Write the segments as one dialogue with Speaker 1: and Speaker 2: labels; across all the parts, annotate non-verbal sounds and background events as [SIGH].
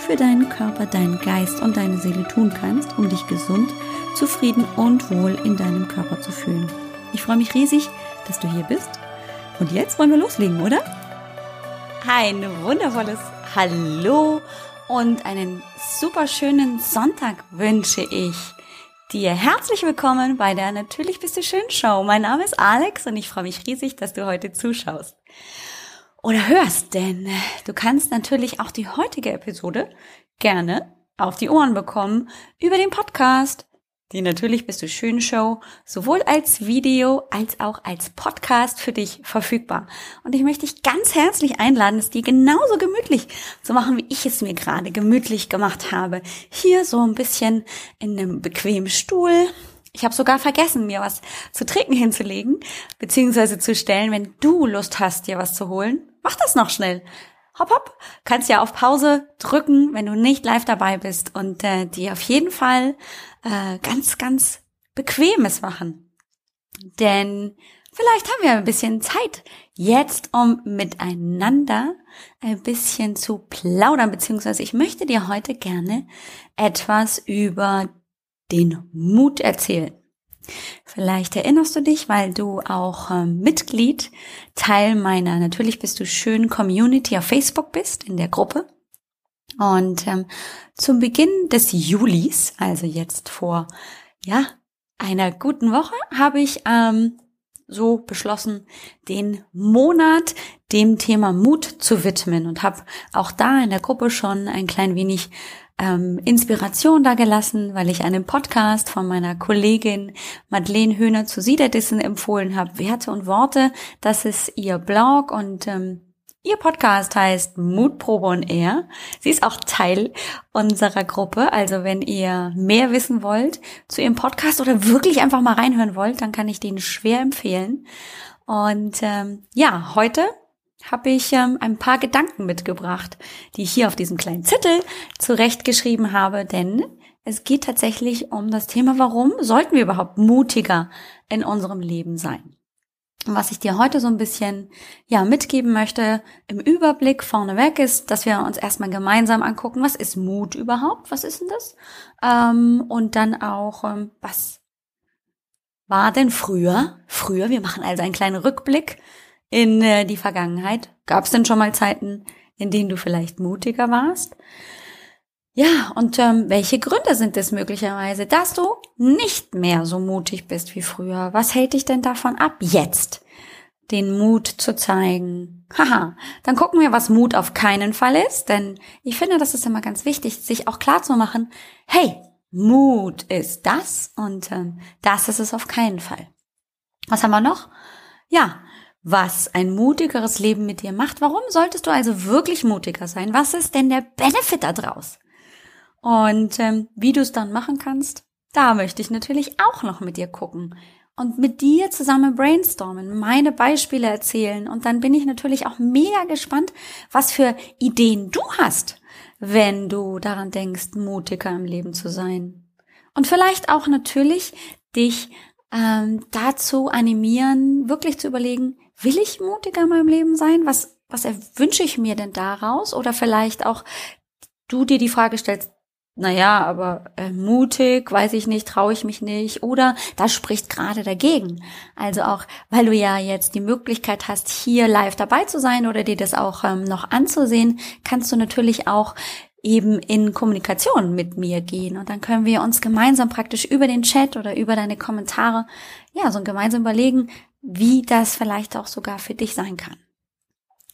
Speaker 1: für deinen Körper, deinen Geist und deine Seele tun kannst, um dich gesund, zufrieden und wohl in deinem Körper zu fühlen. Ich freue mich riesig, dass du hier bist. Und jetzt wollen wir loslegen, oder? Ein wundervolles Hallo und einen super schönen Sonntag wünsche ich dir. Herzlich willkommen bei der Natürlich bist du schön Show. Mein Name ist Alex und ich freue mich riesig, dass du heute zuschaust oder hörst, denn äh, du kannst natürlich auch die heutige Episode gerne auf die Ohren bekommen über den Podcast. Die natürlich bist du schön Show, sowohl als Video als auch als Podcast für dich verfügbar. Und ich möchte dich ganz herzlich einladen, es dir genauso gemütlich zu machen, wie ich es mir gerade gemütlich gemacht habe. Hier so ein bisschen in einem bequemen Stuhl, ich habe sogar vergessen, mir was zu trinken hinzulegen, beziehungsweise zu stellen, wenn du Lust hast, dir was zu holen. Mach das noch schnell. Hopp, hopp. Kannst ja auf Pause drücken, wenn du nicht live dabei bist und äh, dir auf jeden Fall äh, ganz, ganz bequemes machen. Denn vielleicht haben wir ein bisschen Zeit jetzt, um miteinander ein bisschen zu plaudern, beziehungsweise ich möchte dir heute gerne etwas über den Mut erzählen. Vielleicht erinnerst du dich, weil du auch äh, Mitglied, Teil meiner Natürlich bist du schön Community auf Facebook bist, in der Gruppe. Und ähm, zum Beginn des Julis, also jetzt vor ja einer guten Woche, habe ich ähm, so beschlossen, den Monat dem Thema Mut zu widmen und habe auch da in der Gruppe schon ein klein wenig ähm, Inspiration da gelassen, weil ich einen Podcast von meiner Kollegin Madeleine Höhner zu Siederdissen empfohlen habe. Werte und Worte, das ist ihr Blog und ähm, Ihr Podcast heißt Mutprobe on Air. Sie ist auch Teil unserer Gruppe. Also wenn ihr mehr wissen wollt zu ihrem Podcast oder wirklich einfach mal reinhören wollt, dann kann ich den schwer empfehlen. Und ähm, ja, heute habe ich ähm, ein paar Gedanken mitgebracht, die ich hier auf diesem kleinen Zettel zurechtgeschrieben habe, denn es geht tatsächlich um das Thema, warum sollten wir überhaupt mutiger in unserem Leben sein? Und was ich dir heute so ein bisschen ja mitgeben möchte im Überblick vorneweg ist, dass wir uns erstmal gemeinsam angucken, was ist Mut überhaupt? Was ist denn das? Ähm, und dann auch, ähm, was war denn früher? Früher, wir machen also einen kleinen Rückblick in äh, die Vergangenheit? Gab es denn schon mal Zeiten, in denen du vielleicht mutiger warst? Ja, und ähm, welche Gründe sind es möglicherweise, dass du nicht mehr so mutig bist wie früher? Was hält dich denn davon ab, jetzt den Mut zu zeigen? Haha, dann gucken wir, was Mut auf keinen Fall ist, denn ich finde, das ist immer ganz wichtig, sich auch klar zu machen, hey, Mut ist das und ähm, das ist es auf keinen Fall. Was haben wir noch? Ja, was ein mutigeres Leben mit dir macht. Warum solltest du also wirklich mutiger sein? Was ist denn der Benefit daraus? Und ähm, wie du es dann machen kannst, da möchte ich natürlich auch noch mit dir gucken und mit dir zusammen brainstormen, meine Beispiele erzählen und dann bin ich natürlich auch mega gespannt, was für Ideen du hast, wenn du daran denkst, mutiger im Leben zu sein. Und vielleicht auch natürlich dich ähm, dazu animieren, wirklich zu überlegen, will ich mutiger in meinem Leben sein? Was, was wünsche ich mir denn daraus? Oder vielleicht auch du dir die Frage stellst, naja, aber äh, mutig, weiß ich nicht, traue ich mich nicht. Oder das spricht gerade dagegen. Also auch, weil du ja jetzt die Möglichkeit hast, hier live dabei zu sein oder dir das auch ähm, noch anzusehen, kannst du natürlich auch eben in Kommunikation mit mir gehen. Und dann können wir uns gemeinsam praktisch über den Chat oder über deine Kommentare, ja, so gemeinsam überlegen, wie das vielleicht auch sogar für dich sein kann.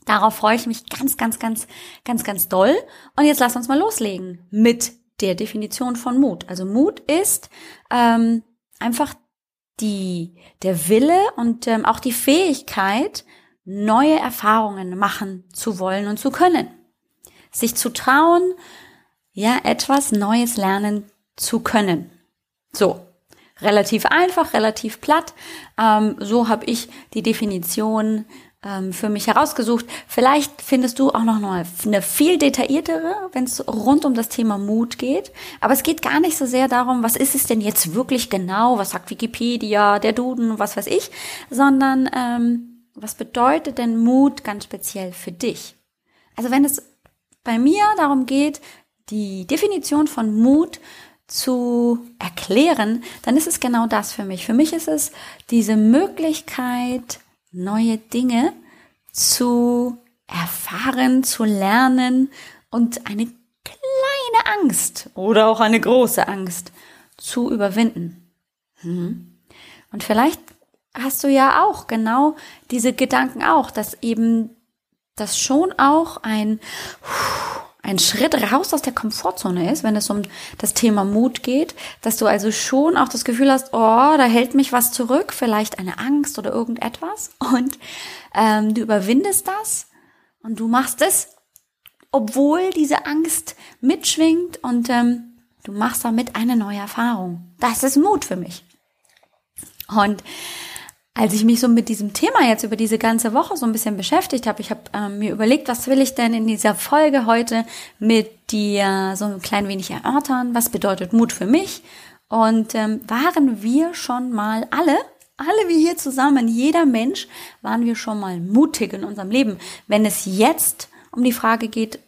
Speaker 1: Darauf freue ich mich ganz, ganz, ganz, ganz, ganz doll. Und jetzt lass uns mal loslegen mit der Definition von Mut. Also Mut ist ähm, einfach die, der Wille und ähm, auch die Fähigkeit, neue Erfahrungen machen zu wollen und zu können. Sich zu trauen, ja, etwas Neues lernen zu können. So, relativ einfach, relativ platt. Ähm, so habe ich die Definition ähm, für mich herausgesucht. Vielleicht findest du auch noch eine viel detailliertere, wenn es rund um das Thema Mut geht. Aber es geht gar nicht so sehr darum, was ist es denn jetzt wirklich genau, was sagt Wikipedia, der Duden, was weiß ich, sondern ähm, was bedeutet denn Mut ganz speziell für dich? Also wenn es bei mir darum geht, die Definition von Mut zu erklären, dann ist es genau das für mich. Für mich ist es diese Möglichkeit, neue Dinge zu erfahren, zu lernen und eine kleine Angst oder auch eine große Angst zu überwinden. Hm. Und vielleicht hast du ja auch genau diese Gedanken auch, dass eben das schon auch ein ein Schritt raus aus der Komfortzone ist, wenn es um das Thema Mut geht, dass du also schon auch das Gefühl hast, oh, da hält mich was zurück, vielleicht eine Angst oder irgendetwas und ähm, du überwindest das und du machst es, obwohl diese Angst mitschwingt und ähm, du machst damit eine neue Erfahrung. Das ist Mut für mich. Und als ich mich so mit diesem Thema jetzt über diese ganze Woche so ein bisschen beschäftigt habe, ich habe ähm, mir überlegt, was will ich denn in dieser Folge heute mit dir so ein klein wenig erörtern, was bedeutet Mut für mich und ähm, waren wir schon mal alle, alle wir hier zusammen, jeder Mensch, waren wir schon mal mutig in unserem Leben, wenn es jetzt um die Frage geht,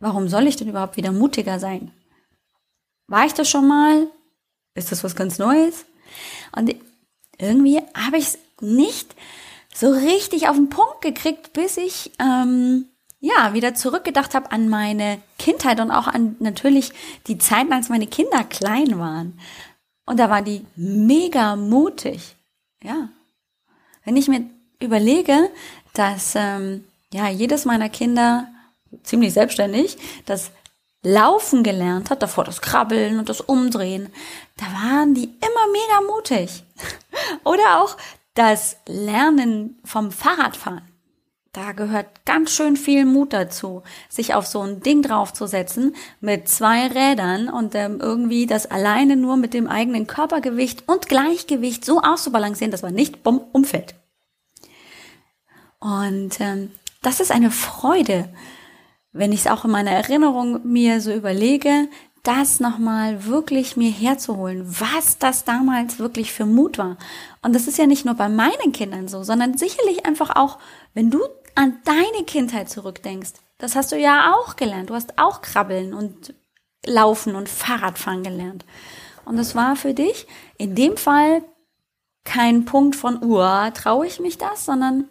Speaker 1: warum soll ich denn überhaupt wieder mutiger sein? War ich das schon mal? Ist das was ganz Neues? Und irgendwie habe ich es nicht so richtig auf den Punkt gekriegt, bis ich ähm, ja wieder zurückgedacht habe an meine Kindheit und auch an natürlich die Zeiten, als meine Kinder klein waren. Und da waren die mega mutig. Ja. Wenn ich mir überlege, dass ähm, ja jedes meiner Kinder ziemlich selbstständig das Laufen gelernt hat, davor das Krabbeln und das Umdrehen, da waren die immer mega mutig. [LAUGHS] Oder auch das Lernen vom Fahrradfahren. Da gehört ganz schön viel Mut dazu, sich auf so ein Ding draufzusetzen mit zwei Rädern und ähm, irgendwie das alleine nur mit dem eigenen Körpergewicht und Gleichgewicht so auszubalancieren, dass man nicht bumm umfällt. Und ähm, das ist eine Freude, wenn ich es auch in meiner Erinnerung mir so überlege, das nochmal wirklich mir herzuholen, was das damals wirklich für Mut war. Und das ist ja nicht nur bei meinen Kindern so, sondern sicherlich einfach auch, wenn du an deine Kindheit zurückdenkst. Das hast du ja auch gelernt. Du hast auch Krabbeln und Laufen und Fahrradfahren gelernt. Und das war für dich in dem Fall kein Punkt von, uh, traue ich mich das, sondern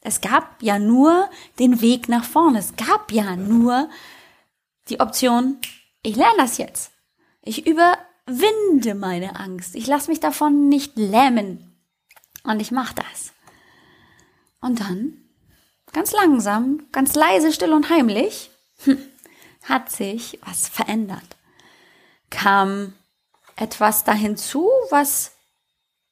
Speaker 1: es gab ja nur den Weg nach vorne. Es gab ja nur die Option, ich lerne das jetzt. Ich überwinde meine Angst. Ich lasse mich davon nicht lähmen. Und ich mache das. Und dann, ganz langsam, ganz leise, still und heimlich, hm, hat sich was verändert. Kam etwas da hinzu, was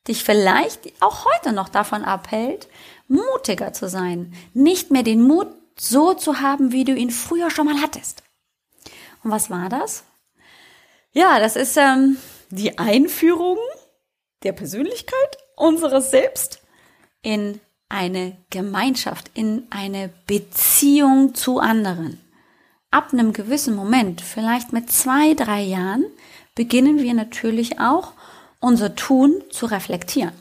Speaker 1: dich vielleicht auch heute noch davon abhält, mutiger zu sein, nicht mehr den Mut so zu haben, wie du ihn früher schon mal hattest. Und was war das? Ja, das ist ähm, die Einführung der Persönlichkeit unseres Selbst in eine Gemeinschaft, in eine Beziehung zu anderen. Ab einem gewissen Moment, vielleicht mit zwei, drei Jahren, beginnen wir natürlich auch unser Tun zu reflektieren.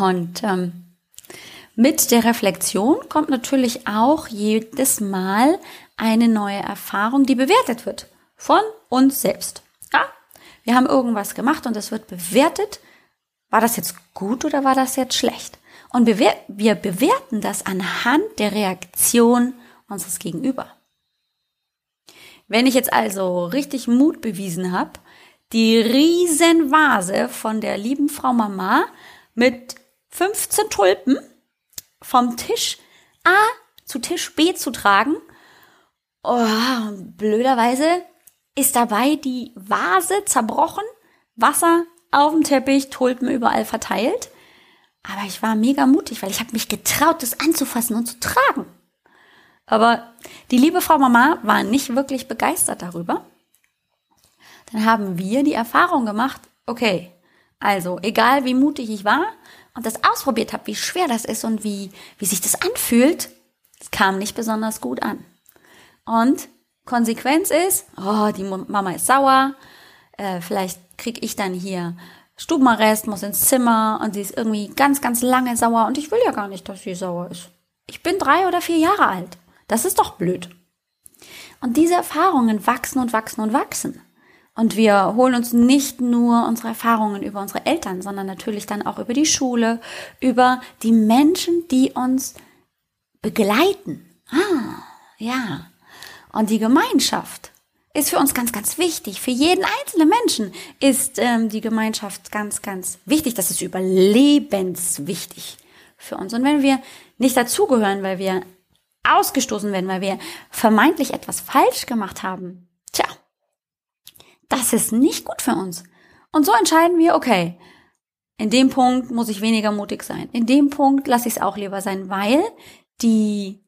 Speaker 1: Und ähm, mit der Reflexion kommt natürlich auch jedes Mal eine neue Erfahrung, die bewertet wird von uns selbst. Ja? Wir haben irgendwas gemacht und es wird bewertet. War das jetzt gut oder war das jetzt schlecht? Und wir bewerten das anhand der Reaktion unseres Gegenüber. Wenn ich jetzt also richtig Mut bewiesen habe, die Riesenvase von der lieben Frau Mama mit 15 Tulpen vom Tisch A zu Tisch B zu tragen Oh, blöderweise ist dabei die Vase zerbrochen, Wasser auf dem Teppich, Tulpen überall verteilt. Aber ich war mega mutig, weil ich habe mich getraut, das anzufassen und zu tragen. Aber die liebe Frau Mama war nicht wirklich begeistert darüber. Dann haben wir die Erfahrung gemacht, okay, also egal wie mutig ich war und das ausprobiert habe, wie schwer das ist und wie, wie sich das anfühlt, es kam nicht besonders gut an. Und Konsequenz ist, oh, die Mama ist sauer, äh, vielleicht krieg ich dann hier Stubenarrest, muss ins Zimmer und sie ist irgendwie ganz, ganz lange sauer und ich will ja gar nicht, dass sie sauer ist. Ich bin drei oder vier Jahre alt. Das ist doch blöd. Und diese Erfahrungen wachsen und wachsen und wachsen. Und wir holen uns nicht nur unsere Erfahrungen über unsere Eltern, sondern natürlich dann auch über die Schule, über die Menschen, die uns begleiten. Ah, ja. Und die Gemeinschaft ist für uns ganz, ganz wichtig. Für jeden einzelnen Menschen ist ähm, die Gemeinschaft ganz, ganz wichtig. Das ist überlebenswichtig für uns. Und wenn wir nicht dazugehören, weil wir ausgestoßen werden, weil wir vermeintlich etwas falsch gemacht haben, das ist nicht gut für uns. Und so entscheiden wir, okay, in dem Punkt muss ich weniger mutig sein. In dem Punkt lasse ich es auch lieber sein, weil die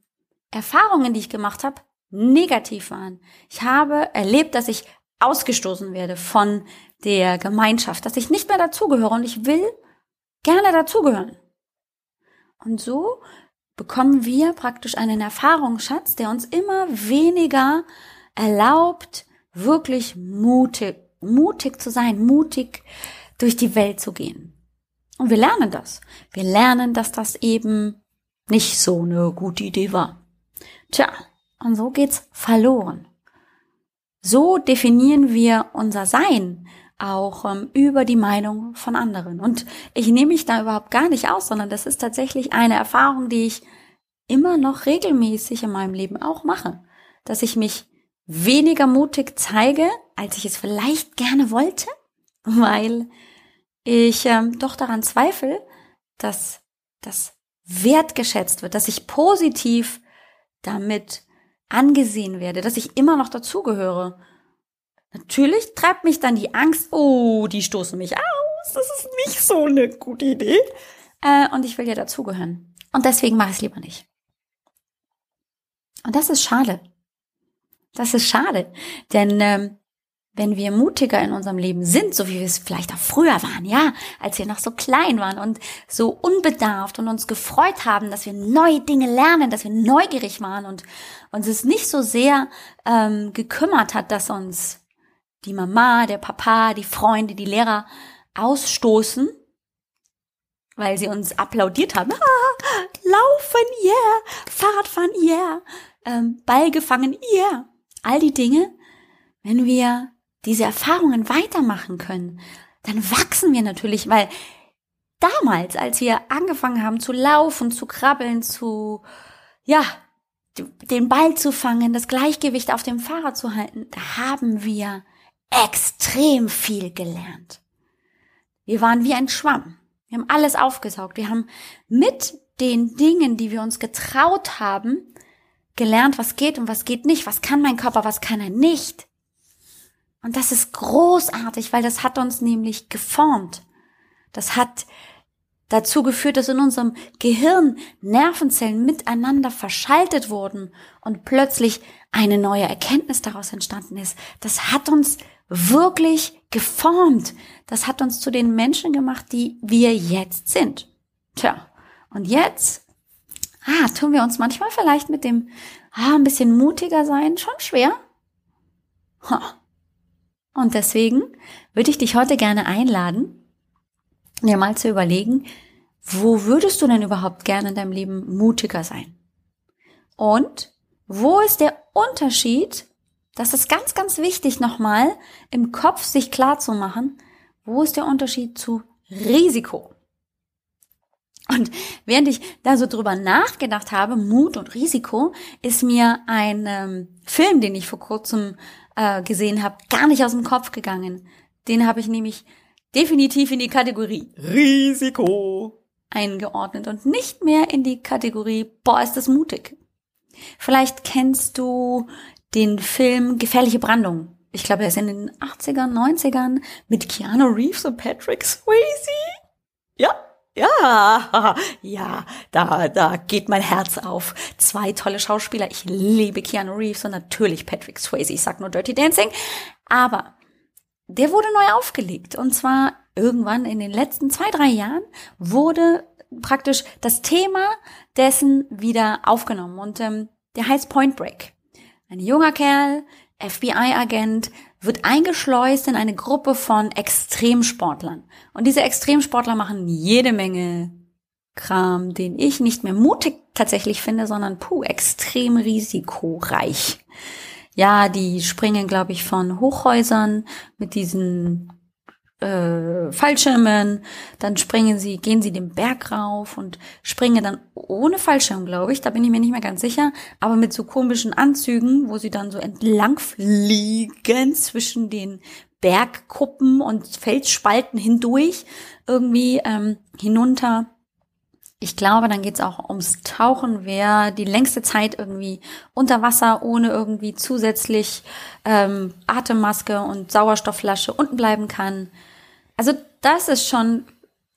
Speaker 1: Erfahrungen, die ich gemacht habe, negativ waren. Ich habe erlebt, dass ich ausgestoßen werde von der Gemeinschaft, dass ich nicht mehr dazugehöre und ich will gerne dazugehören. Und so bekommen wir praktisch einen Erfahrungsschatz, der uns immer weniger erlaubt, wirklich mutig, mutig zu sein, mutig durch die Welt zu gehen. Und wir lernen das. Wir lernen, dass das eben nicht so eine gute Idee war. Tja, und so geht's verloren. So definieren wir unser Sein auch ähm, über die Meinung von anderen. Und ich nehme mich da überhaupt gar nicht aus, sondern das ist tatsächlich eine Erfahrung, die ich immer noch regelmäßig in meinem Leben auch mache, dass ich mich weniger mutig zeige, als ich es vielleicht gerne wollte, weil ich ähm, doch daran zweifle, dass das wertgeschätzt wird, dass ich positiv damit angesehen werde, dass ich immer noch dazugehöre. Natürlich treibt mich dann die Angst, oh, die stoßen mich aus, das ist nicht so eine gute Idee. Äh, und ich will ja dazugehören. Und deswegen mache ich es lieber nicht. Und das ist schade. Das ist schade, denn ähm, wenn wir mutiger in unserem Leben sind, so wie wir es vielleicht auch früher waren, ja, als wir noch so klein waren und so unbedarft und uns gefreut haben, dass wir neue Dinge lernen, dass wir neugierig waren und uns es nicht so sehr ähm, gekümmert hat, dass uns die Mama, der Papa, die Freunde, die Lehrer ausstoßen, weil sie uns applaudiert haben. Ah, laufen, yeah, Fahrradfahren, yeah, ähm, Ball gefangen, yeah all die Dinge, wenn wir diese Erfahrungen weitermachen können, dann wachsen wir natürlich, weil damals, als wir angefangen haben zu laufen, zu krabbeln, zu, ja, den Ball zu fangen, das Gleichgewicht auf dem Fahrrad zu halten, da haben wir extrem viel gelernt. Wir waren wie ein Schwamm. Wir haben alles aufgesaugt. Wir haben mit den Dingen, die wir uns getraut haben, gelernt, was geht und was geht nicht, was kann mein Körper, was kann er nicht. Und das ist großartig, weil das hat uns nämlich geformt. Das hat dazu geführt, dass in unserem Gehirn Nervenzellen miteinander verschaltet wurden und plötzlich eine neue Erkenntnis daraus entstanden ist. Das hat uns wirklich geformt. Das hat uns zu den Menschen gemacht, die wir jetzt sind. Tja, und jetzt ah, tun wir uns manchmal vielleicht mit dem, ah, ein bisschen mutiger sein schon schwer? Ha. Und deswegen würde ich dich heute gerne einladen, dir mal zu überlegen, wo würdest du denn überhaupt gerne in deinem Leben mutiger sein? Und wo ist der Unterschied? Das ist ganz, ganz wichtig nochmal im Kopf sich klar zu machen. Wo ist der Unterschied zu Risiko? Und während ich da so drüber nachgedacht habe, Mut und Risiko, ist mir ein ähm, Film, den ich vor kurzem äh, gesehen habe, gar nicht aus dem Kopf gegangen. Den habe ich nämlich definitiv in die Kategorie Risiko eingeordnet und nicht mehr in die Kategorie, boah, ist das mutig. Vielleicht kennst du den Film Gefährliche Brandung. Ich glaube, er ist in den 80ern, 90ern mit Keanu Reeves und Patrick Swayze. Ja, ja, [LAUGHS] ja, da, da geht mein Herz auf. Zwei tolle Schauspieler. Ich liebe Keanu Reeves und natürlich Patrick Swayze. Ich sag nur Dirty Dancing. Aber der wurde neu aufgelegt. Und zwar irgendwann in den letzten zwei, drei Jahren wurde praktisch das Thema dessen wieder aufgenommen. Und ähm, der heißt Point Break. Ein junger Kerl, FBI-Agent, wird eingeschleust in eine Gruppe von Extremsportlern. Und diese Extremsportler machen jede Menge Kram, den ich nicht mehr mutig tatsächlich finde, sondern puh, extrem risikoreich. Ja, die springen, glaube ich, von Hochhäusern mit diesen äh, Fallschirmen, dann springen sie, gehen sie den Berg rauf und springen dann ohne Fallschirm, glaube ich, da bin ich mir nicht mehr ganz sicher, aber mit so komischen Anzügen, wo sie dann so entlang fliegen zwischen den Bergkuppen und Felsspalten hindurch, irgendwie ähm, hinunter ich glaube, dann geht's auch ums Tauchen, wer die längste Zeit irgendwie unter Wasser ohne irgendwie zusätzlich ähm, Atemmaske und Sauerstoffflasche unten bleiben kann. Also das ist schon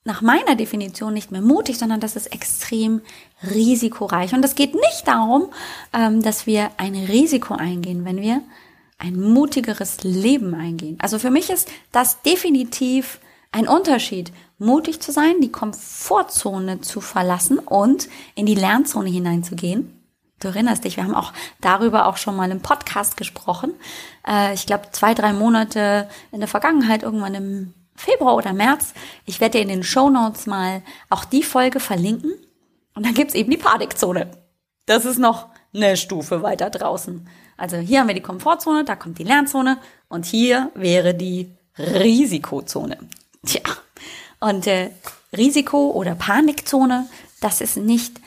Speaker 1: nach meiner Definition nicht mehr mutig, sondern das ist extrem risikoreich. Und es geht nicht darum, ähm, dass wir ein Risiko eingehen, wenn wir ein mutigeres Leben eingehen. Also für mich ist das definitiv ein Unterschied, mutig zu sein, die Komfortzone zu verlassen und in die Lernzone hineinzugehen. Du erinnerst dich, wir haben auch darüber auch schon mal im Podcast gesprochen. Äh, ich glaube, zwei, drei Monate in der Vergangenheit, irgendwann im Februar oder März. Ich werde dir in den Show Notes mal auch die Folge verlinken. Und dann gibt's eben die Panikzone. Das ist noch eine Stufe weiter draußen. Also hier haben wir die Komfortzone, da kommt die Lernzone und hier wäre die Risikozone. Tja, und äh, Risiko oder Panikzone, das ist nicht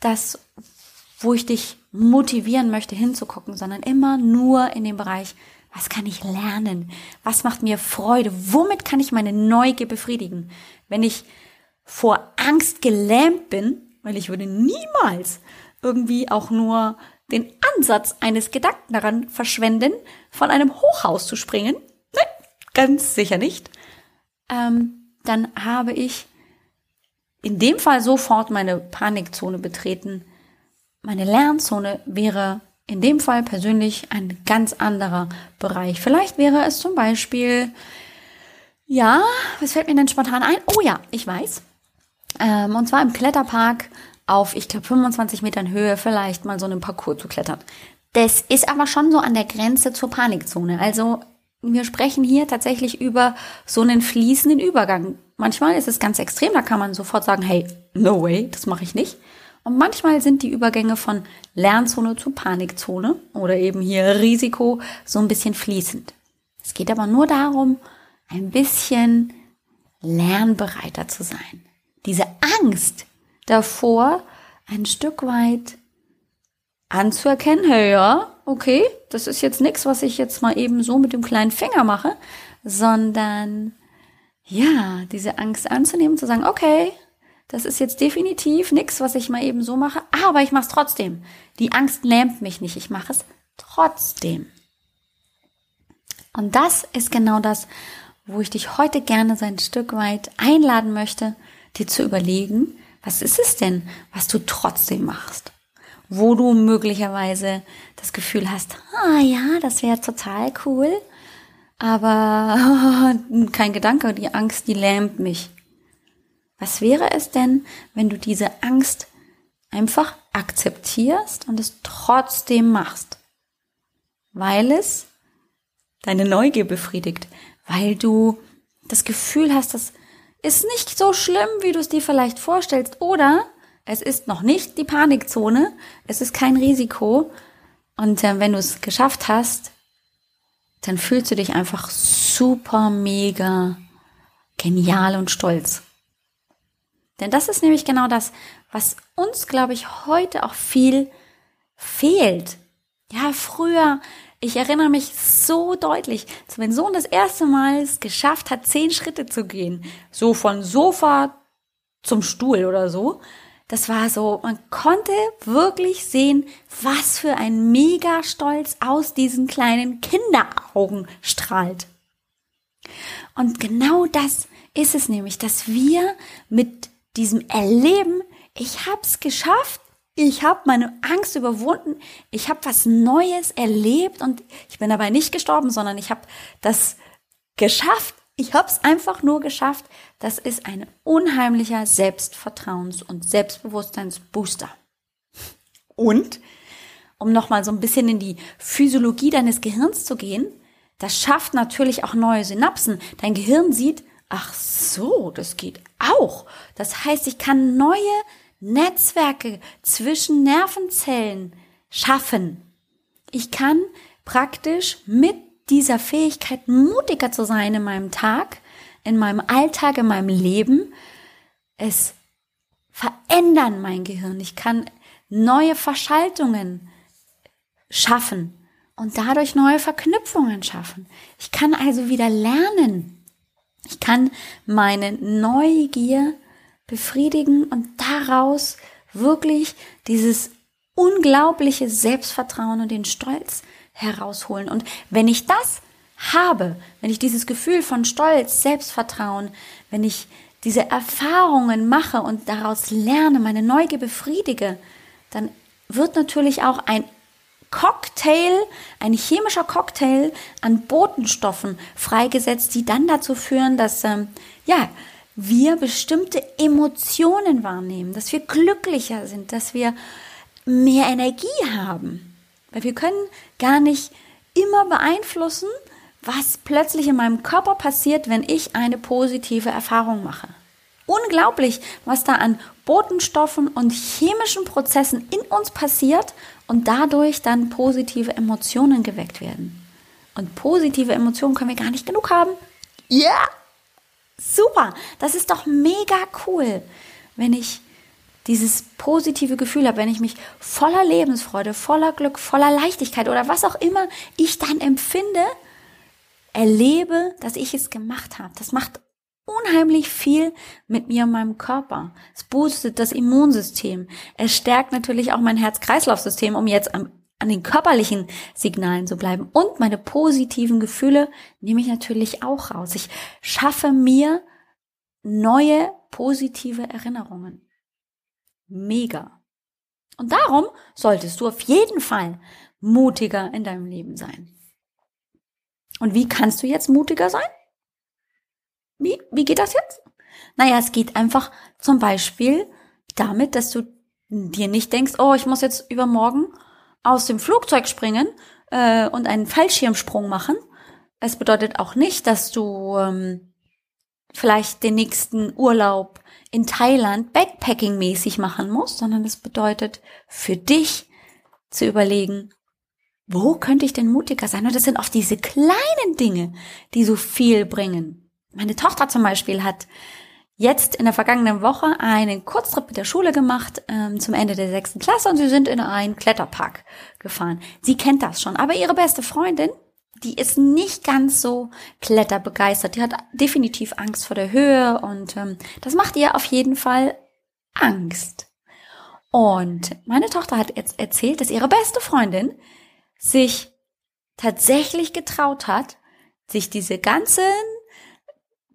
Speaker 1: das, wo ich dich motivieren möchte hinzugucken, sondern immer nur in dem Bereich, was kann ich lernen? Was macht mir Freude? Womit kann ich meine Neugier befriedigen? Wenn ich vor Angst gelähmt bin, weil ich würde niemals irgendwie auch nur den Ansatz eines Gedanken daran verschwenden, von einem Hochhaus zu springen. Nein, ganz sicher nicht. Ähm, dann habe ich in dem Fall sofort meine Panikzone betreten. Meine Lernzone wäre in dem Fall persönlich ein ganz anderer Bereich. Vielleicht wäre es zum Beispiel, ja, was fällt mir denn spontan ein? Oh ja, ich weiß. Ähm, und zwar im Kletterpark auf, ich glaube, 25 Metern Höhe vielleicht mal so einen Parcours zu klettern. Das ist aber schon so an der Grenze zur Panikzone. Also wir sprechen hier tatsächlich über so einen fließenden Übergang. Manchmal ist es ganz extrem, da kann man sofort sagen, hey, no way, das mache ich nicht. Und manchmal sind die Übergänge von Lernzone zu Panikzone oder eben hier Risiko so ein bisschen fließend. Es geht aber nur darum, ein bisschen lernbereiter zu sein. Diese Angst davor, ein Stück weit anzuerkennen, hey, ja, okay, das ist jetzt nichts, was ich jetzt mal eben so mit dem kleinen Finger mache, sondern ja, diese Angst anzunehmen, zu sagen, okay, das ist jetzt definitiv nichts, was ich mal eben so mache, aber ich mache es trotzdem. Die Angst lähmt mich nicht, ich mache es trotzdem. Und das ist genau das, wo ich dich heute gerne so ein Stück weit einladen möchte, dir zu überlegen, was ist es denn, was du trotzdem machst? wo du möglicherweise das Gefühl hast, ah ja, das wäre total cool, aber [LAUGHS] kein Gedanke, die Angst, die lähmt mich. Was wäre es denn, wenn du diese Angst einfach akzeptierst und es trotzdem machst? Weil es deine Neugier befriedigt, weil du das Gefühl hast, das ist nicht so schlimm, wie du es dir vielleicht vorstellst, oder es ist noch nicht die Panikzone. Es ist kein Risiko. Und äh, wenn du es geschafft hast, dann fühlst du dich einfach super, mega genial und stolz. Denn das ist nämlich genau das, was uns, glaube ich, heute auch viel fehlt. Ja, früher, ich erinnere mich so deutlich, als mein Sohn das erste Mal es geschafft hat, zehn Schritte zu gehen. So von Sofa zum Stuhl oder so das war so, man konnte wirklich sehen, was für ein mega Stolz aus diesen kleinen Kinderaugen strahlt. Und genau das ist es nämlich, dass wir mit diesem Erleben, ich hab's geschafft, ich habe meine Angst überwunden, ich habe was Neues erlebt und ich bin dabei nicht gestorben, sondern ich habe das geschafft. Ich habe es einfach nur geschafft. Das ist ein unheimlicher Selbstvertrauens- und Selbstbewusstseinsbooster. Und um nochmal so ein bisschen in die Physiologie deines Gehirns zu gehen, das schafft natürlich auch neue Synapsen. Dein Gehirn sieht, ach so, das geht auch. Das heißt, ich kann neue Netzwerke zwischen Nervenzellen schaffen. Ich kann praktisch mit dieser Fähigkeit, mutiger zu sein in meinem Tag, in meinem Alltag, in meinem Leben, es verändern mein Gehirn. Ich kann neue Verschaltungen schaffen und dadurch neue Verknüpfungen schaffen. Ich kann also wieder lernen. Ich kann meine Neugier befriedigen und daraus wirklich dieses unglaubliche Selbstvertrauen und den Stolz herausholen. Und wenn ich das habe, wenn ich dieses Gefühl von Stolz, Selbstvertrauen, wenn ich diese Erfahrungen mache und daraus lerne, meine Neugier befriedige, dann wird natürlich auch ein Cocktail, ein chemischer Cocktail an Botenstoffen freigesetzt, die dann dazu führen, dass ähm, ja wir bestimmte Emotionen wahrnehmen, dass wir glücklicher sind, dass wir mehr Energie haben. Weil wir können gar nicht immer beeinflussen, was plötzlich in meinem Körper passiert, wenn ich eine positive Erfahrung mache. Unglaublich, was da an Botenstoffen und chemischen Prozessen in uns passiert und dadurch dann positive Emotionen geweckt werden. Und positive Emotionen können wir gar nicht genug haben. Ja, yeah. super, das ist doch mega cool, wenn ich dieses positive Gefühl habe, wenn ich mich voller Lebensfreude, voller Glück, voller Leichtigkeit oder was auch immer ich dann empfinde, erlebe, dass ich es gemacht habe. Das macht unheimlich viel mit mir und meinem Körper. Es boostet das Immunsystem. Es stärkt natürlich auch mein Herz-Kreislauf-System, um jetzt am, an den körperlichen Signalen zu bleiben. Und meine positiven Gefühle nehme ich natürlich auch raus. Ich schaffe mir neue positive Erinnerungen. Mega. Und darum solltest du auf jeden Fall mutiger in deinem Leben sein. Und wie kannst du jetzt mutiger sein? Wie, wie geht das jetzt? Naja, es geht einfach zum Beispiel damit, dass du dir nicht denkst, oh, ich muss jetzt übermorgen aus dem Flugzeug springen äh, und einen Fallschirmsprung machen. Es bedeutet auch nicht, dass du ähm, vielleicht den nächsten Urlaub in Thailand Backpacking-mäßig machen musst, sondern es bedeutet für dich zu überlegen, wo könnte ich denn mutiger sein? Und das sind oft diese kleinen Dinge, die so viel bringen. Meine Tochter zum Beispiel hat jetzt in der vergangenen Woche einen Kurztrip mit der Schule gemacht ähm, zum Ende der sechsten Klasse und sie sind in einen Kletterpark gefahren. Sie kennt das schon, aber ihre beste Freundin, die ist nicht ganz so kletterbegeistert. Die hat definitiv Angst vor der Höhe und ähm, das macht ihr auf jeden Fall Angst. Und meine Tochter hat jetzt erzählt, dass ihre beste Freundin sich tatsächlich getraut hat, sich diese ganzen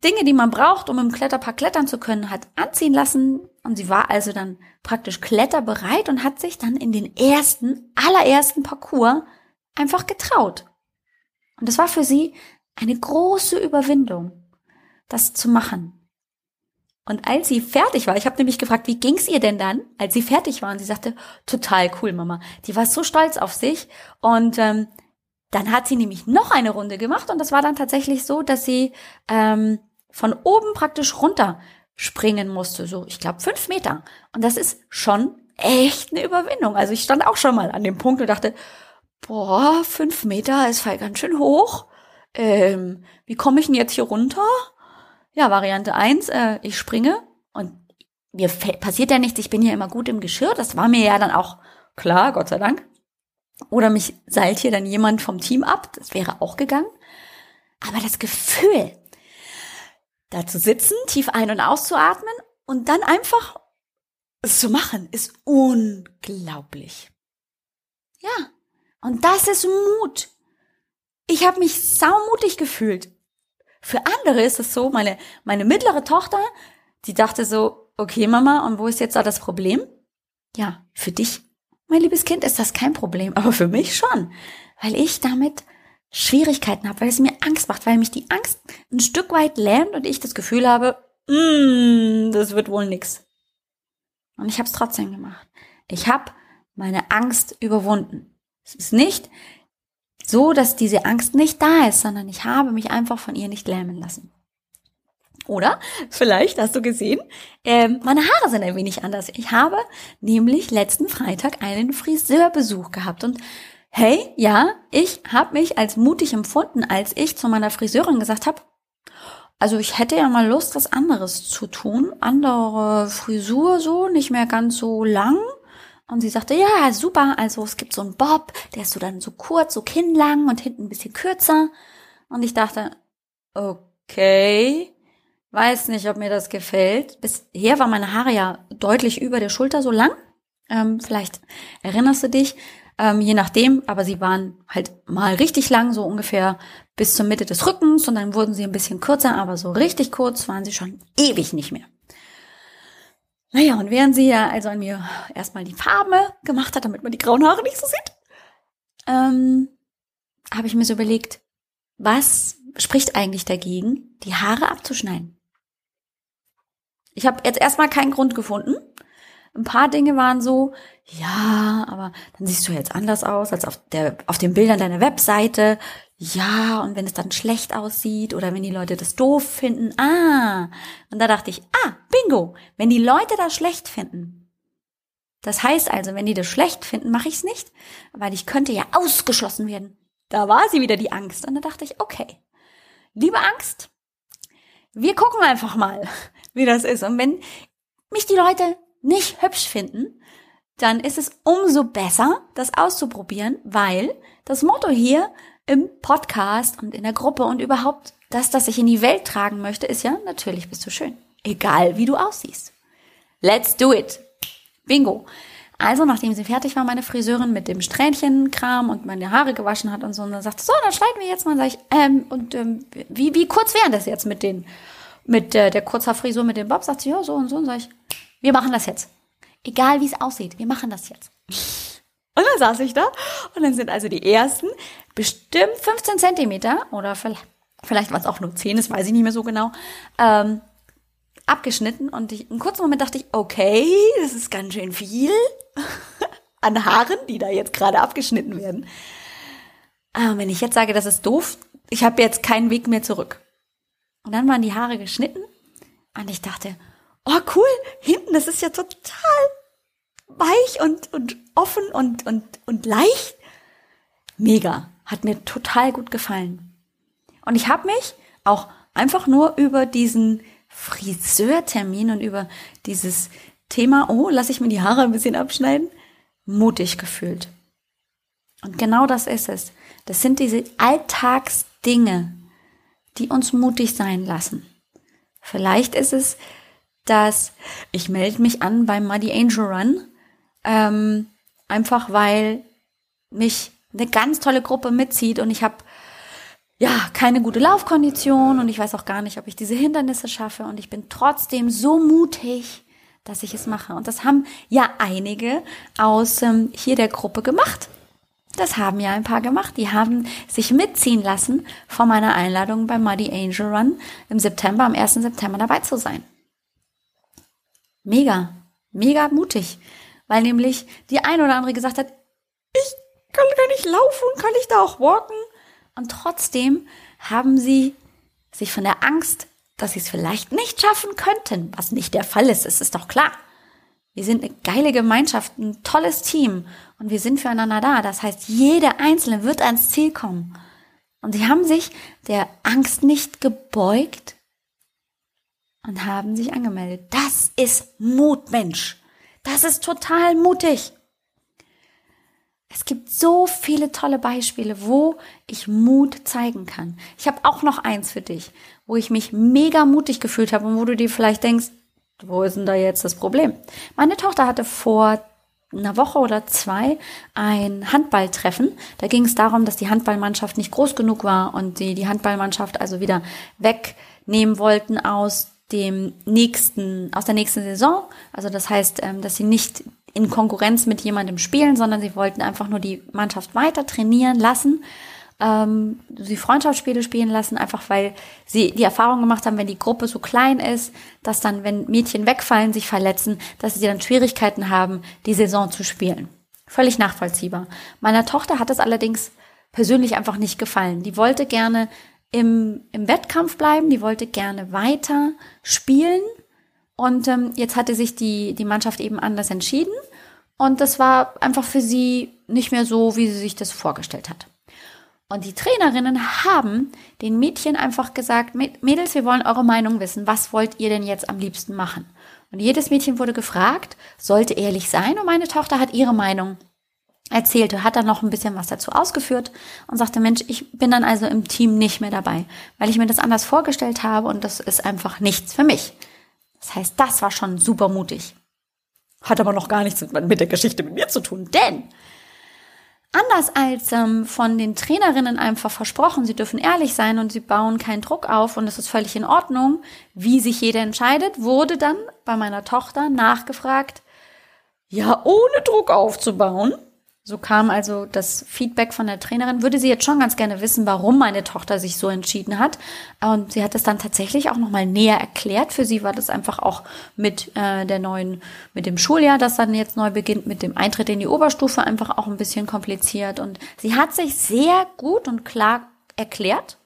Speaker 1: Dinge, die man braucht, um im Kletterpark klettern zu können, hat anziehen lassen. Und sie war also dann praktisch kletterbereit und hat sich dann in den ersten, allerersten Parcours einfach getraut. Und das war für sie eine große Überwindung, das zu machen. Und als sie fertig war, ich habe nämlich gefragt, wie ging's ihr denn dann, als sie fertig war? Und sie sagte, total cool, Mama. Die war so stolz auf sich. Und ähm, dann hat sie nämlich noch eine Runde gemacht und das war dann tatsächlich so, dass sie ähm, von oben praktisch runter springen musste, so ich glaube fünf Meter. Und das ist schon echt eine Überwindung. Also ich stand auch schon mal an dem Punkt und dachte, boah, fünf Meter ist voll ganz schön hoch. Ähm, wie komme ich denn jetzt hier runter? Ja, Variante eins, äh, ich springe und mir passiert ja nichts, ich bin ja immer gut im Geschirr, das war mir ja dann auch klar, Gott sei Dank. Oder mich seilt hier dann jemand vom Team ab, das wäre auch gegangen. Aber das Gefühl, da zu sitzen, tief ein- und auszuatmen und dann einfach es zu machen, ist unglaublich. Ja, und das ist Mut. Ich habe mich saumutig gefühlt. Für andere ist es so, meine, meine mittlere Tochter, die dachte so, okay Mama, und wo ist jetzt da das Problem? Ja, für dich, mein liebes Kind, ist das kein Problem, aber für mich schon, weil ich damit Schwierigkeiten habe, weil es mir Angst macht, weil mich die Angst ein Stück weit lähmt und ich das Gefühl habe, mm, das wird wohl nix. Und ich habe es trotzdem gemacht. Ich habe meine Angst überwunden. Es ist nicht so, dass diese Angst nicht da ist, sondern ich habe mich einfach von ihr nicht lähmen lassen. Oder vielleicht hast du gesehen, äh, meine Haare sind ein wenig anders. Ich habe nämlich letzten Freitag einen Friseurbesuch gehabt und hey, ja, ich habe mich als mutig empfunden, als ich zu meiner Friseurin gesagt habe, also ich hätte ja mal Lust, was anderes zu tun, andere Frisur so, nicht mehr ganz so lang. Und sie sagte, ja, super, also es gibt so einen Bob, der ist so dann so kurz, so kinnlang und hinten ein bisschen kürzer. Und ich dachte, okay, Weiß nicht, ob mir das gefällt. Bisher war meine Haare ja deutlich über der Schulter so lang. Ähm, vielleicht erinnerst du dich, ähm, je nachdem, aber sie waren halt mal richtig lang, so ungefähr bis zur Mitte des Rückens und dann wurden sie ein bisschen kürzer, aber so richtig kurz waren sie schon ewig nicht mehr. Naja, und während sie ja also an mir erstmal die Farbe gemacht hat, damit man die grauen Haare nicht so sieht, ähm, habe ich mir so überlegt, was spricht eigentlich dagegen, die Haare abzuschneiden? Ich habe jetzt erstmal keinen Grund gefunden. Ein paar Dinge waren so, ja, aber dann siehst du jetzt anders aus als auf der auf den Bildern deiner Webseite. Ja, und wenn es dann schlecht aussieht oder wenn die Leute das doof finden, ah. Und da dachte ich, ah, bingo, wenn die Leute das schlecht finden. Das heißt also, wenn die das schlecht finden, mache ich es nicht, weil ich könnte ja ausgeschlossen werden. Da war sie wieder die Angst und da dachte ich, okay, liebe Angst, wir gucken einfach mal, [LAUGHS] wie das ist. Und wenn mich die Leute nicht hübsch finden, dann ist es umso besser, das auszuprobieren, weil das Motto hier im Podcast und in der Gruppe und überhaupt das, das ich in die Welt tragen möchte, ist ja, natürlich bist du schön. Egal wie du aussiehst. Let's do it. Bingo. Also, nachdem sie fertig war, meine Friseurin mit dem Strähnchenkram und meine Haare gewaschen hat und so, und dann sagte, so, dann schneiden wir jetzt mal, sag ich, ähm, und ähm, wie, wie kurz wären das jetzt mit den mit äh, der Kurzhaarfrisur mit dem Bob, sagt sie, ja, so und so. Und sag ich, wir machen das jetzt. Egal wie es aussieht, wir machen das jetzt. Und dann saß ich da und dann sind also die ersten bestimmt 15 Zentimeter oder vielleicht, vielleicht waren es auch nur 10, das weiß ich nicht mehr so genau, ähm, abgeschnitten und ich, einen kurzen Moment dachte ich, okay, das ist ganz schön viel [LAUGHS] an Haaren, die da jetzt gerade abgeschnitten werden. Aber wenn ich jetzt sage, das ist doof, ich habe jetzt keinen Weg mehr zurück. Und dann waren die Haare geschnitten und ich dachte, oh cool, hinten, das ist ja total weich und, und offen und, und, und leicht. Mega, hat mir total gut gefallen. Und ich habe mich auch einfach nur über diesen Friseurtermin und über dieses Thema, oh, lass ich mir die Haare ein bisschen abschneiden, mutig gefühlt. Und genau das ist es. Das sind diese Alltagsdinge, die uns mutig sein lassen. Vielleicht ist es, dass ich melde mich an beim Muddy Angel Run, ähm, einfach weil mich eine ganz tolle Gruppe mitzieht und ich habe ja keine gute Laufkondition und ich weiß auch gar nicht, ob ich diese Hindernisse schaffe und ich bin trotzdem so mutig, dass ich es mache. Und das haben ja einige aus ähm, hier der Gruppe gemacht. Das haben ja ein paar gemacht. Die haben sich mitziehen lassen von meiner Einladung beim Muddy Angel Run im September, am 1. September dabei zu sein. Mega, mega mutig, weil nämlich die eine oder andere gesagt hat, ich kann gar nicht laufen, kann ich da auch walken? Und trotzdem haben sie sich von der Angst, dass sie es vielleicht nicht schaffen könnten, was nicht der Fall ist, es ist doch klar, wir sind eine geile Gemeinschaft, ein tolles Team und wir sind füreinander da. Das heißt, jeder Einzelne wird ans Ziel kommen. Und sie haben sich der Angst nicht gebeugt und haben sich angemeldet. Das ist Mut, Mensch. Das ist total mutig. Es gibt so viele tolle Beispiele, wo ich Mut zeigen kann. Ich habe auch noch eins für dich, wo ich mich mega mutig gefühlt habe und wo du dir vielleicht denkst, wo ist denn da jetzt das Problem? Meine Tochter hatte vor einer Woche oder zwei ein Handballtreffen. Da ging es darum, dass die Handballmannschaft nicht groß genug war und die die Handballmannschaft also wieder wegnehmen wollten aus dem nächsten, aus der nächsten Saison. Also das heißt, ähm, dass sie nicht in Konkurrenz mit jemandem spielen, sondern sie wollten einfach nur die Mannschaft weiter trainieren lassen ähm, sie Freundschaftsspiele spielen lassen, einfach weil sie die Erfahrung gemacht haben, wenn die Gruppe so klein ist, dass dann, wenn Mädchen wegfallen, sich verletzen, dass sie dann Schwierigkeiten haben, die Saison zu spielen. Völlig nachvollziehbar. Meiner Tochter hat es allerdings persönlich einfach nicht gefallen. Die wollte gerne im, im Wettkampf bleiben, die wollte gerne weiter spielen. Und ähm, jetzt hatte sich die, die Mannschaft eben anders entschieden. Und das war einfach für sie nicht mehr so, wie sie sich das vorgestellt hat. Und die Trainerinnen haben den Mädchen einfach gesagt, Mädels, wir wollen eure Meinung wissen. Was wollt ihr denn jetzt am liebsten machen? Und jedes Mädchen wurde gefragt, sollte ehrlich sein. Und meine Tochter hat ihre Meinung erzählte, hat dann noch ein bisschen was dazu ausgeführt und sagte, Mensch, ich bin dann also im Team nicht mehr dabei, weil ich mir das anders vorgestellt habe und das ist einfach nichts für mich. Das heißt, das war schon super mutig. Hat aber noch gar nichts mit der Geschichte mit mir zu tun, denn anders als ähm, von den Trainerinnen einfach versprochen, sie dürfen ehrlich sein und sie bauen keinen Druck auf und es ist völlig in Ordnung, wie sich jeder entscheidet, wurde dann bei meiner Tochter nachgefragt, ja, ohne Druck aufzubauen, so kam also das Feedback von der Trainerin. Würde sie jetzt schon ganz gerne wissen, warum meine Tochter sich so entschieden hat. Und sie hat es dann tatsächlich auch nochmal näher erklärt. Für sie war das einfach auch mit äh, der neuen, mit dem Schuljahr, das dann jetzt neu beginnt, mit dem Eintritt in die Oberstufe einfach auch ein bisschen kompliziert. Und sie hat sich sehr gut und klar erklärt.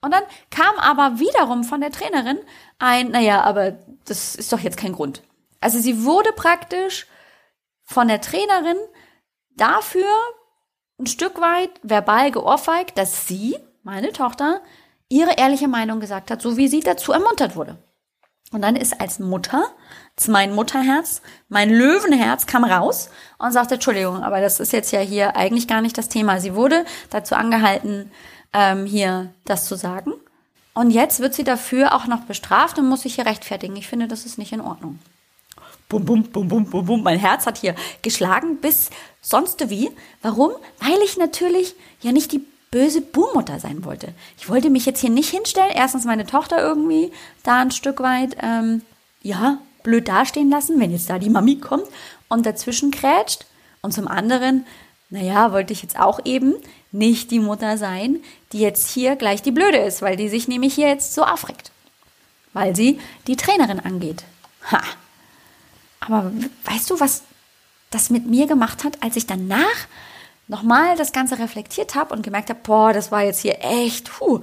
Speaker 1: Und dann kam aber wiederum von der Trainerin ein, naja, aber das ist doch jetzt kein Grund. Also sie wurde praktisch von der Trainerin dafür ein Stück weit verbal geohrfeigt, dass sie, meine Tochter, ihre ehrliche Meinung gesagt hat, so wie sie dazu ermuntert wurde. Und dann ist als Mutter, mein Mutterherz, mein Löwenherz kam raus und sagte, Entschuldigung, aber das ist jetzt ja hier eigentlich gar nicht das Thema. Sie wurde dazu angehalten, ähm, hier das zu sagen. Und jetzt wird sie dafür auch noch bestraft und muss sich hier rechtfertigen. Ich finde, das ist nicht in Ordnung bum, bum, bum, bum, bum, bum. Mein Herz hat hier geschlagen bis sonst wie. Warum? Weil ich natürlich ja nicht die böse Buhmutter sein wollte. Ich wollte mich jetzt hier nicht hinstellen, erstens meine Tochter irgendwie da ein Stück weit, ähm, ja, blöd dastehen lassen, wenn jetzt da die Mami kommt und dazwischen krätscht. Und zum anderen, naja, wollte ich jetzt auch eben nicht die Mutter sein, die jetzt hier gleich die Blöde ist, weil die sich nämlich hier jetzt so aufregt. Weil sie die Trainerin angeht. Ha, aber weißt du, was das mit mir gemacht hat, als ich danach nochmal das Ganze reflektiert habe und gemerkt habe, boah, das war jetzt hier echt, puh,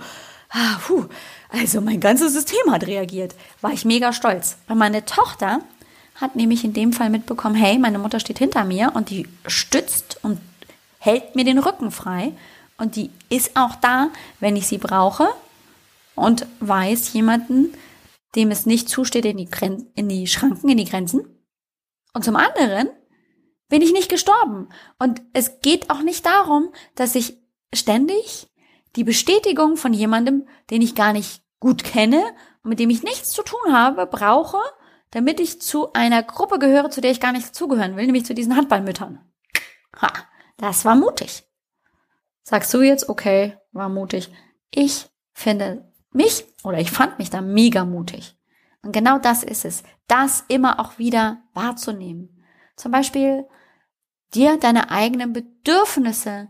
Speaker 1: ah, puh. Also mein ganzes System hat reagiert. War ich mega stolz. Weil meine Tochter hat nämlich in dem Fall mitbekommen, hey, meine Mutter steht hinter mir und die stützt und hält mir den Rücken frei. Und die ist auch da, wenn ich sie brauche und weiß jemanden, dem es nicht zusteht, in die, Gren in die Schranken, in die Grenzen. Und zum anderen bin ich nicht gestorben. Und es geht auch nicht darum, dass ich ständig die Bestätigung von jemandem, den ich gar nicht gut kenne und mit dem ich nichts zu tun habe, brauche, damit ich zu einer Gruppe gehöre, zu der ich gar nicht zugehören will, nämlich zu diesen Handballmüttern. Ha, das war mutig. Sagst du jetzt, okay, war mutig. Ich finde mich oder ich fand mich da mega mutig. Und genau das ist es, das immer auch wieder wahrzunehmen. Zum Beispiel dir deine eigenen Bedürfnisse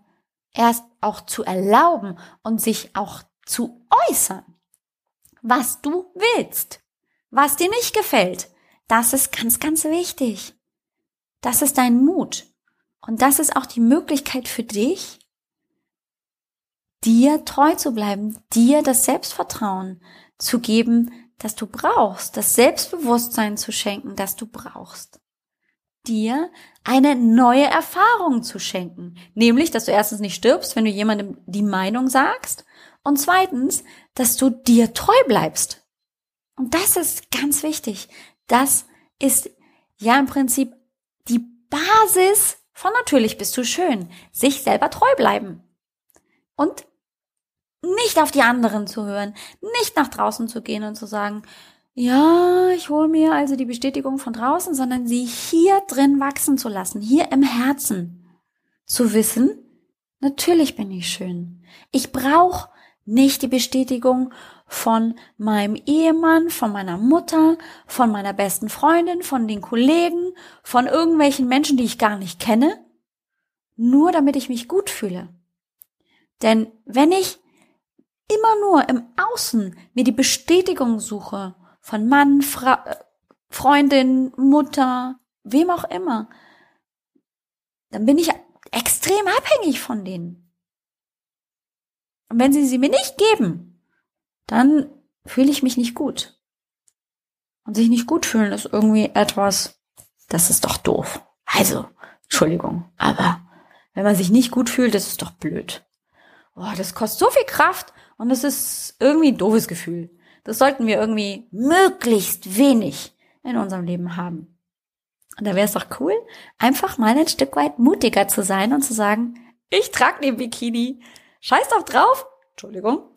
Speaker 1: erst auch zu erlauben und sich auch zu äußern, was du willst, was dir nicht gefällt. Das ist ganz, ganz wichtig. Das ist dein Mut. Und das ist auch die Möglichkeit für dich, dir treu zu bleiben, dir das Selbstvertrauen zu geben, das du brauchst, das Selbstbewusstsein zu schenken, das du brauchst. Dir eine neue Erfahrung zu schenken. Nämlich, dass du erstens nicht stirbst, wenn du jemandem die Meinung sagst. Und zweitens, dass du dir treu bleibst. Und das ist ganz wichtig. Das ist ja im Prinzip die Basis von natürlich bist du schön. Sich selber treu bleiben. Und nicht auf die anderen zu hören, nicht nach draußen zu gehen und zu sagen, ja, ich hole mir also die Bestätigung von draußen, sondern sie hier drin wachsen zu lassen, hier im Herzen. Zu wissen, natürlich bin ich schön. Ich brauche nicht die Bestätigung von meinem Ehemann, von meiner Mutter, von meiner besten Freundin, von den Kollegen, von irgendwelchen Menschen, die ich gar nicht kenne, nur damit ich mich gut fühle. Denn wenn ich immer nur im Außen mir die Bestätigung suche von Mann, Fra Freundin, Mutter, wem auch immer, dann bin ich extrem abhängig von denen. Und wenn sie sie mir nicht geben, dann fühle ich mich nicht gut. Und sich nicht gut fühlen ist irgendwie etwas, das ist doch doof. Also, Entschuldigung, aber wenn man sich nicht gut fühlt, das ist doch blöd. Boah, das kostet so viel Kraft und es ist irgendwie ein doofes Gefühl. Das sollten wir irgendwie möglichst wenig in unserem Leben haben. Und da wäre es doch cool, einfach mal ein Stück weit mutiger zu sein und zu sagen, ich trage den Bikini. Scheiß doch drauf. Entschuldigung.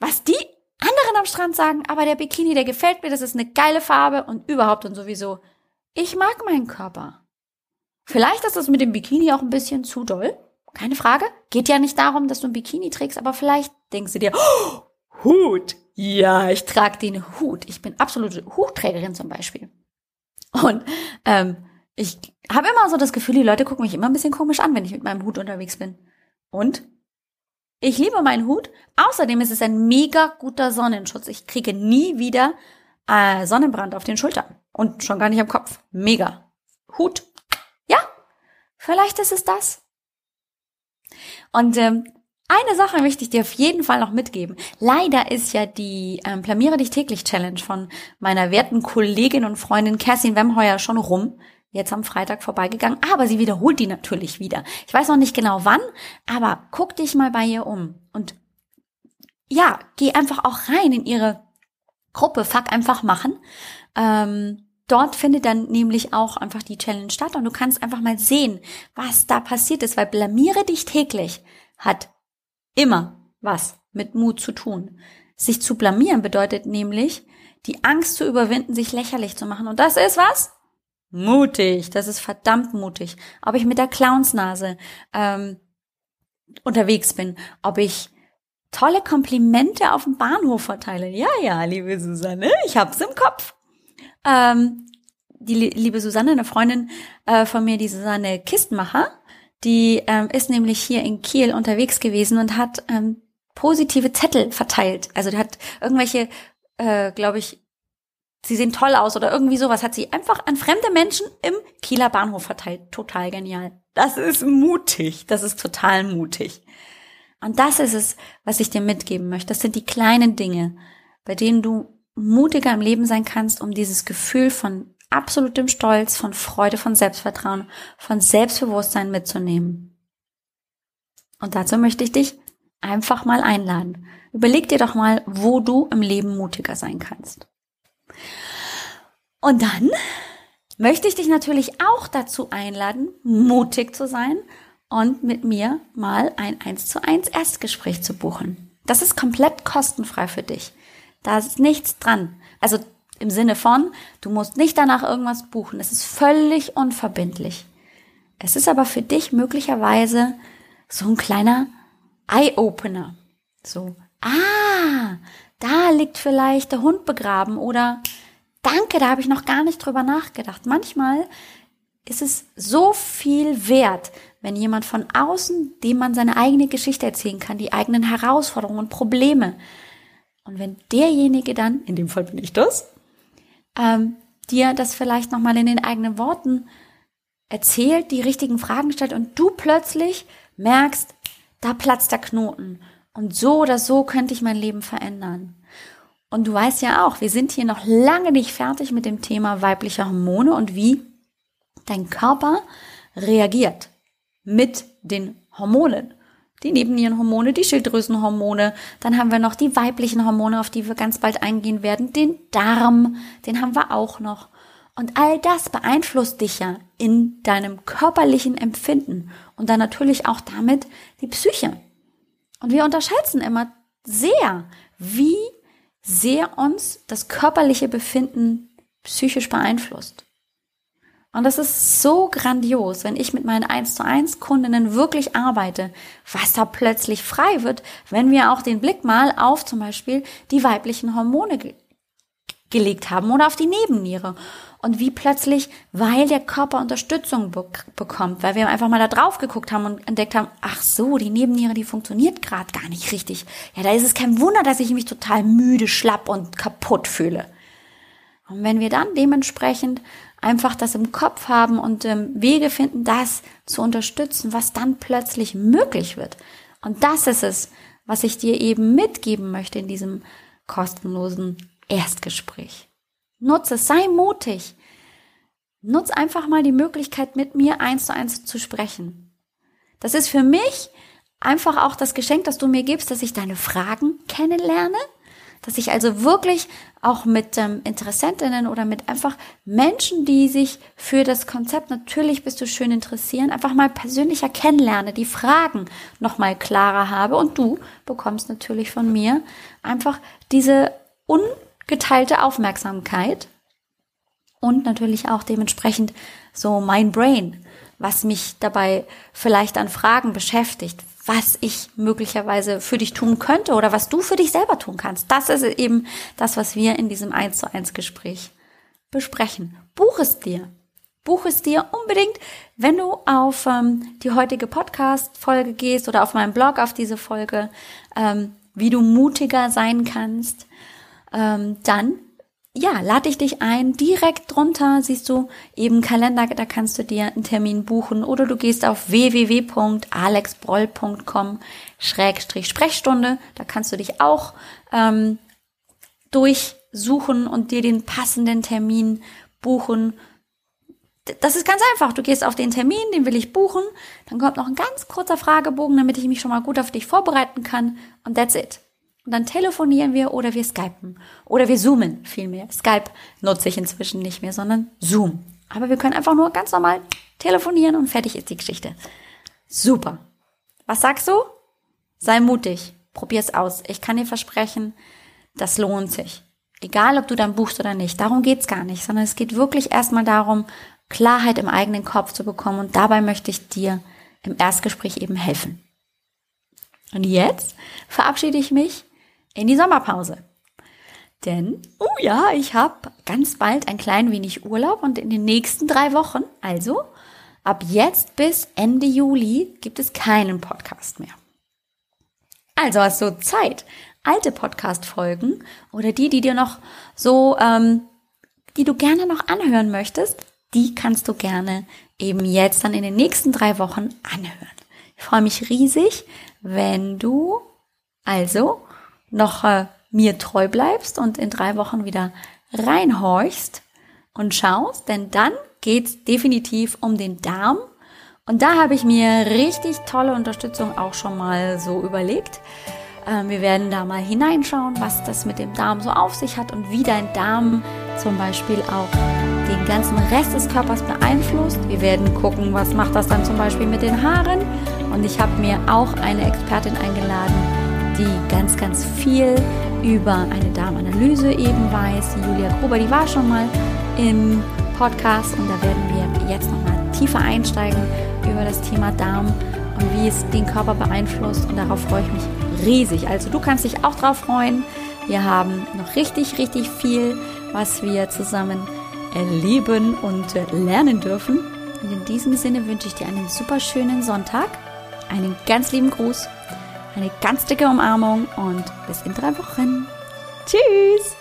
Speaker 1: Was die anderen am Strand sagen, aber der Bikini, der gefällt mir, das ist eine geile Farbe und überhaupt und sowieso. Ich mag meinen Körper. Vielleicht ist das mit dem Bikini auch ein bisschen zu doll. Keine Frage. Geht ja nicht darum, dass du ein Bikini trägst, aber vielleicht denkst du dir, oh, Hut. Ja, ich trage den Hut. Ich bin absolute Hutträgerin zum Beispiel. Und ähm, ich habe immer so das Gefühl, die Leute gucken mich immer ein bisschen komisch an, wenn ich mit meinem Hut unterwegs bin. Und ich liebe meinen Hut. Außerdem ist es ein mega guter Sonnenschutz. Ich kriege nie wieder äh, Sonnenbrand auf den Schultern und schon gar nicht am Kopf. Mega. Hut. Ja, vielleicht ist es das. Und ähm, eine Sache möchte ich dir auf jeden Fall noch mitgeben. Leider ist ja die ähm, Plamiere dich täglich Challenge von meiner werten Kollegin und Freundin Kerstin Wemheuer schon rum. Jetzt am Freitag vorbeigegangen, aber sie wiederholt die natürlich wieder. Ich weiß noch nicht genau wann, aber guck dich mal bei ihr um und ja, geh einfach auch rein in ihre Gruppe, fuck einfach machen. Ähm, dort findet dann nämlich auch einfach die Challenge statt und du kannst einfach mal sehen, was da passiert ist, weil blamiere dich täglich hat immer was mit Mut zu tun. Sich zu blamieren bedeutet nämlich, die Angst zu überwinden, sich lächerlich zu machen. Und das ist was? Mutig. Das ist verdammt mutig. Ob ich mit der Clownsnase ähm, unterwegs bin, ob ich tolle Komplimente auf dem Bahnhof verteile. Ja, ja, liebe Susanne, ich hab's im Kopf. Ähm, die liebe Susanne, eine Freundin äh, von mir, die Susanne Kistmacher, die ähm, ist nämlich hier in Kiel unterwegs gewesen und hat ähm, positive Zettel verteilt. Also die hat irgendwelche, äh, glaube ich, sie sehen toll aus oder irgendwie sowas, hat sie einfach an fremde Menschen im Kieler Bahnhof verteilt. Total genial. Das ist mutig. Das ist total mutig. Und das ist es, was ich dir mitgeben möchte. Das sind die kleinen Dinge, bei denen du mutiger im Leben sein kannst, um dieses Gefühl von absolutem Stolz, von Freude, von Selbstvertrauen, von Selbstbewusstsein mitzunehmen. Und dazu möchte ich dich einfach mal einladen. Überleg dir doch mal, wo du im Leben mutiger sein kannst. Und dann möchte ich dich natürlich auch dazu einladen, mutig zu sein und mit mir mal ein 1 zu 1 Erstgespräch zu buchen. Das ist komplett kostenfrei für dich. Da ist nichts dran. Also im Sinne von, du musst nicht danach irgendwas buchen. Es ist völlig unverbindlich. Es ist aber für dich möglicherweise so ein kleiner Eye-Opener. So, ah, da liegt vielleicht der Hund begraben oder danke, da habe ich noch gar nicht drüber nachgedacht. Manchmal ist es so viel wert, wenn jemand von außen, dem man seine eigene Geschichte erzählen kann, die eigenen Herausforderungen und Probleme. Und wenn derjenige dann, in dem Fall bin ich das, ähm, dir das vielleicht nochmal in den eigenen Worten erzählt, die richtigen Fragen stellt und du plötzlich merkst, da platzt der Knoten. Und so oder so könnte ich mein Leben verändern. Und du weißt ja auch, wir sind hier noch lange nicht fertig mit dem Thema weiblicher Hormone und wie dein Körper reagiert mit den Hormonen die Nebennierenhormone, die Schilddrüsenhormone. Dann haben wir noch die weiblichen Hormone, auf die wir ganz bald eingehen werden. Den Darm, den haben wir auch noch. Und all das beeinflusst dich ja in deinem körperlichen Empfinden und dann natürlich auch damit die Psyche. Und wir unterschätzen immer sehr, wie sehr uns das körperliche Befinden psychisch beeinflusst. Und das ist so grandios, wenn ich mit meinen 1 zu 1 Kundinnen wirklich arbeite, was da plötzlich frei wird, wenn wir auch den Blick mal auf zum Beispiel die weiblichen Hormone gelegt haben oder auf die Nebenniere. Und wie plötzlich, weil der Körper Unterstützung be bekommt, weil wir einfach mal da drauf geguckt haben und entdeckt haben, ach so, die Nebenniere, die funktioniert gerade gar nicht richtig. Ja, da ist es kein Wunder, dass ich mich total müde, schlapp und kaputt fühle. Und wenn wir dann dementsprechend einfach das im Kopf haben und ähm, Wege finden, das zu unterstützen, was dann plötzlich möglich wird. Und das ist es, was ich dir eben mitgeben möchte in diesem kostenlosen Erstgespräch. Nutze, sei mutig. Nutz einfach mal die Möglichkeit, mit mir eins zu eins zu sprechen. Das ist für mich einfach auch das Geschenk, das du mir gibst, dass ich deine Fragen kennenlerne, dass ich also wirklich auch mit ähm, Interessentinnen oder mit einfach Menschen, die sich für das Konzept natürlich bist du schön interessieren, einfach mal persönlicher kennenlerne, die Fragen nochmal klarer habe. Und du bekommst natürlich von mir einfach diese ungeteilte Aufmerksamkeit und natürlich auch dementsprechend so mein Brain, was mich dabei vielleicht an Fragen beschäftigt, was ich möglicherweise für dich tun könnte oder was du für dich selber tun kannst. Das ist eben das, was wir in diesem 1 zu 1 Gespräch besprechen. Buch es dir. Buch es dir unbedingt, wenn du auf ähm, die heutige Podcast-Folge gehst oder auf meinem Blog auf diese Folge, ähm, wie du mutiger sein kannst, ähm, dann ja, lade ich dich ein. Direkt drunter siehst du eben Kalender, da kannst du dir einen Termin buchen oder du gehst auf www.alexbroll.com Schrägstrich Sprechstunde. Da kannst du dich auch ähm, durchsuchen und dir den passenden Termin buchen. Das ist ganz einfach. Du gehst auf den Termin, den will ich buchen. Dann kommt noch ein ganz kurzer Fragebogen, damit ich mich schon mal gut auf dich vorbereiten kann. Und that's it. Und dann telefonieren wir oder wir skypen. Oder wir zoomen vielmehr. Skype nutze ich inzwischen nicht mehr, sondern Zoom. Aber wir können einfach nur ganz normal telefonieren und fertig ist die Geschichte. Super. Was sagst du? Sei mutig. Probier's aus. Ich kann dir versprechen, das lohnt sich. Egal, ob du dann buchst oder nicht. Darum geht's gar nicht, sondern es geht wirklich erstmal darum, Klarheit im eigenen Kopf zu bekommen. Und dabei möchte ich dir im Erstgespräch eben helfen. Und jetzt verabschiede ich mich in die Sommerpause. Denn, oh ja, ich habe ganz bald ein klein wenig Urlaub und in den nächsten drei Wochen, also ab jetzt bis Ende Juli, gibt es keinen Podcast mehr. Also hast du Zeit, alte Podcast-Folgen oder die, die dir noch so, ähm, die du gerne noch anhören möchtest, die kannst du gerne eben jetzt dann in den nächsten drei Wochen anhören. Ich freue mich riesig, wenn du also noch äh, mir treu bleibst und in drei Wochen wieder reinhorchst und schaust, denn dann geht's definitiv um den Darm. Und da habe ich mir richtig tolle Unterstützung auch schon mal so überlegt. Ähm, wir werden da mal hineinschauen, was das mit dem Darm so auf sich hat und wie dein Darm zum Beispiel auch den ganzen Rest des Körpers beeinflusst. Wir werden gucken, was macht das dann zum Beispiel mit den Haaren. Und ich habe mir auch eine Expertin eingeladen, die ganz, ganz viel über eine Darmanalyse eben weiß. Die Julia Gruber, die war schon mal im Podcast und da werden wir jetzt nochmal tiefer einsteigen über das Thema Darm und wie es den Körper beeinflusst und darauf freue ich mich riesig. Also du kannst dich auch drauf freuen. Wir haben noch richtig, richtig viel, was wir zusammen erleben und lernen dürfen. Und in diesem Sinne wünsche ich dir einen super schönen Sonntag, einen ganz lieben Gruß eine ganz dicke Umarmung und bis in drei Wochen. Tschüss!